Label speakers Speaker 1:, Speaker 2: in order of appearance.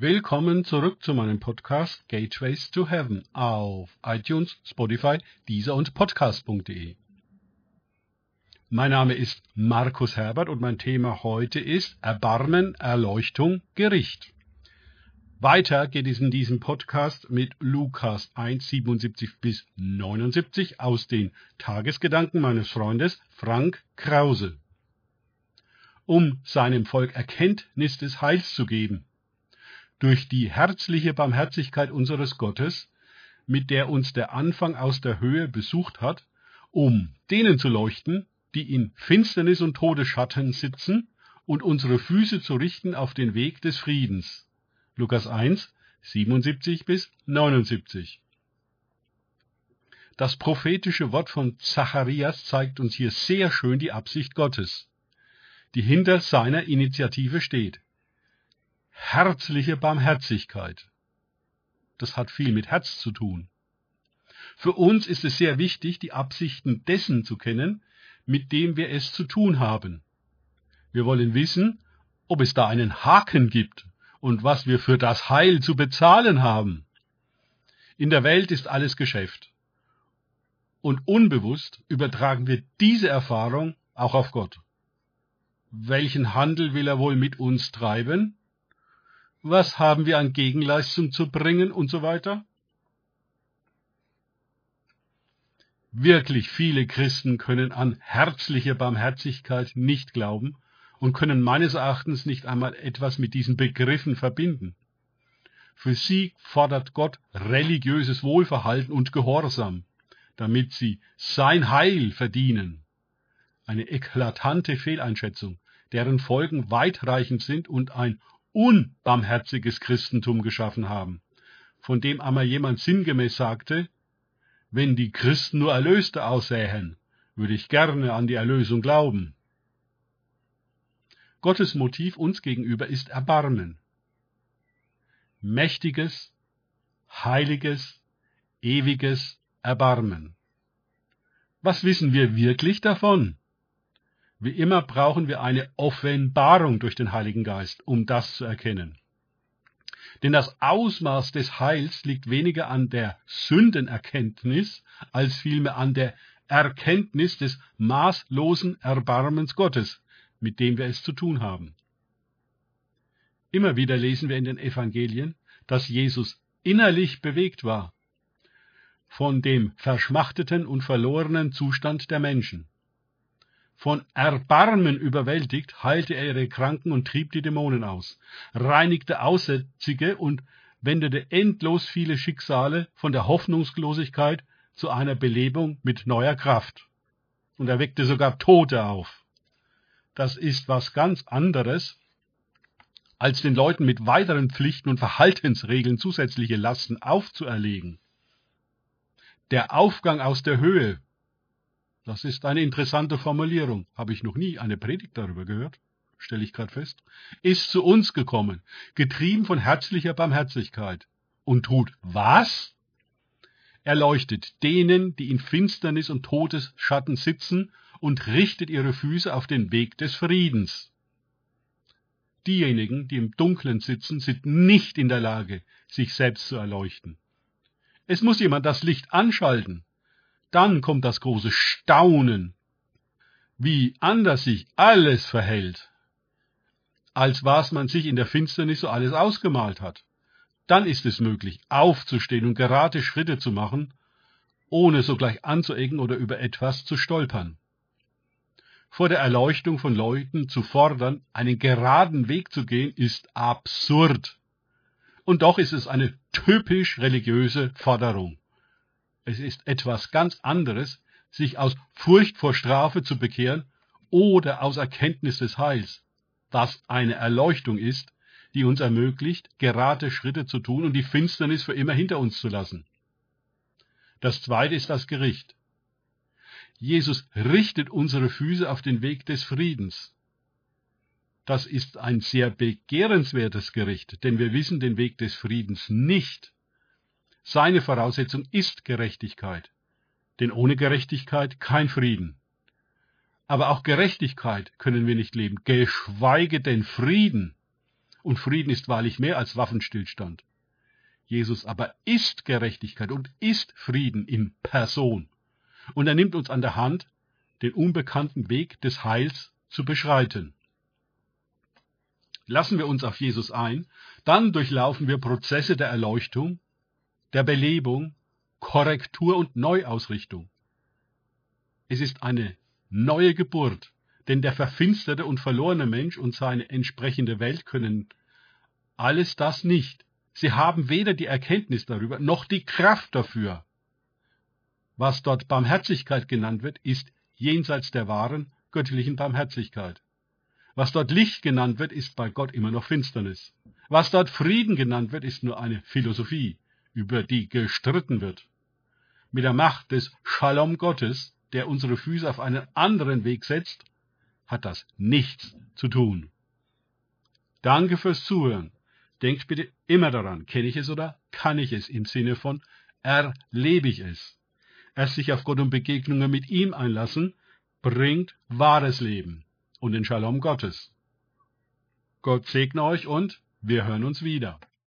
Speaker 1: Willkommen zurück zu meinem Podcast Gateways to Heaven auf iTunes, Spotify, Deezer und Podcast.de. Mein Name ist Markus Herbert und mein Thema heute ist Erbarmen, Erleuchtung, Gericht. Weiter geht es in diesem Podcast mit Lukas 1, 77 bis 79 aus den Tagesgedanken meines Freundes Frank Krause. Um seinem Volk Erkenntnis des Heils zu geben, durch die herzliche Barmherzigkeit unseres Gottes, mit der uns der Anfang aus der Höhe besucht hat, um denen zu leuchten, die in Finsternis und Todesschatten sitzen, und unsere Füße zu richten auf den Weg des Friedens. Lukas 1, 77 bis 79. Das prophetische Wort von Zacharias zeigt uns hier sehr schön die Absicht Gottes, die hinter seiner Initiative steht herzliche Barmherzigkeit. Das hat viel mit Herz zu tun. Für uns ist es sehr wichtig, die Absichten dessen zu kennen, mit dem wir es zu tun haben. Wir wollen wissen, ob es da einen Haken gibt und was wir für das Heil zu bezahlen haben. In der Welt ist alles Geschäft. Und unbewusst übertragen wir diese Erfahrung auch auf Gott. Welchen Handel will er wohl mit uns treiben? Was haben wir an Gegenleistung zu bringen und so weiter? Wirklich viele Christen können an herzliche Barmherzigkeit nicht glauben und können meines Erachtens nicht einmal etwas mit diesen Begriffen verbinden. Für sie fordert Gott religiöses Wohlverhalten und Gehorsam, damit sie sein Heil verdienen. Eine eklatante Fehleinschätzung, deren Folgen weitreichend sind und ein unbarmherziges Christentum geschaffen haben, von dem einmal jemand sinngemäß sagte, wenn die Christen nur Erlöste aussähen, würde ich gerne an die Erlösung glauben. Gottes Motiv uns gegenüber ist Erbarmen. Mächtiges, heiliges, ewiges Erbarmen. Was wissen wir wirklich davon? Wie immer brauchen wir eine Offenbarung durch den Heiligen Geist, um das zu erkennen. Denn das Ausmaß des Heils liegt weniger an der Sündenerkenntnis, als vielmehr an der Erkenntnis des maßlosen Erbarmens Gottes, mit dem wir es zu tun haben. Immer wieder lesen wir in den Evangelien, dass Jesus innerlich bewegt war von dem verschmachteten und verlorenen Zustand der Menschen. Von Erbarmen überwältigt, heilte er ihre Kranken und trieb die Dämonen aus, reinigte Aussätzige und wendete endlos viele Schicksale von der Hoffnungslosigkeit zu einer Belebung mit neuer Kraft. Und er weckte sogar Tote auf. Das ist was ganz anderes, als den Leuten mit weiteren Pflichten und Verhaltensregeln zusätzliche Lasten aufzuerlegen. Der Aufgang aus der Höhe das ist eine interessante Formulierung. Habe ich noch nie eine Predigt darüber gehört, stelle ich gerade fest. Ist zu uns gekommen, getrieben von herzlicher Barmherzigkeit. Und tut was? Er leuchtet denen, die in Finsternis und Todesschatten sitzen, und richtet ihre Füße auf den Weg des Friedens. Diejenigen, die im Dunklen sitzen, sind nicht in der Lage, sich selbst zu erleuchten. Es muss jemand das Licht anschalten. Dann kommt das große Staunen, wie anders sich alles verhält, als was man sich in der Finsternis so alles ausgemalt hat. Dann ist es möglich, aufzustehen und gerade Schritte zu machen, ohne sogleich anzuecken oder über etwas zu stolpern. Vor der Erleuchtung von Leuten zu fordern, einen geraden Weg zu gehen, ist absurd. Und doch ist es eine typisch religiöse Forderung. Es ist etwas ganz anderes, sich aus Furcht vor Strafe zu bekehren oder aus Erkenntnis des Heils, das eine Erleuchtung ist, die uns ermöglicht, gerade Schritte zu tun und die Finsternis für immer hinter uns zu lassen. Das zweite ist das Gericht. Jesus richtet unsere Füße auf den Weg des Friedens. Das ist ein sehr begehrenswertes Gericht, denn wir wissen den Weg des Friedens nicht. Seine Voraussetzung ist Gerechtigkeit, denn ohne Gerechtigkeit kein Frieden. Aber auch Gerechtigkeit können wir nicht leben, geschweige denn Frieden. und Frieden ist wahrlich mehr als Waffenstillstand. Jesus aber ist Gerechtigkeit und ist Frieden in Person. Und er nimmt uns an der Hand, den unbekannten Weg des Heils zu beschreiten. Lassen wir uns auf Jesus ein, dann durchlaufen wir Prozesse der Erleuchtung, der Belebung, Korrektur und Neuausrichtung. Es ist eine neue Geburt, denn der verfinsterte und verlorene Mensch und seine entsprechende Welt können alles das nicht. Sie haben weder die Erkenntnis darüber noch die Kraft dafür. Was dort Barmherzigkeit genannt wird, ist jenseits der wahren göttlichen Barmherzigkeit. Was dort Licht genannt wird, ist bei Gott immer noch Finsternis. Was dort Frieden genannt wird, ist nur eine Philosophie, über die gestritten wird. Mit der Macht des Shalom Gottes, der unsere Füße auf einen anderen Weg setzt, hat das nichts zu tun. Danke fürs Zuhören. Denkt bitte immer daran, kenne ich es oder kann ich es im Sinne von erlebe ich es. Erst sich auf Gott und Begegnungen mit ihm einlassen, bringt wahres Leben und den Shalom Gottes. Gott segne euch und wir hören uns wieder.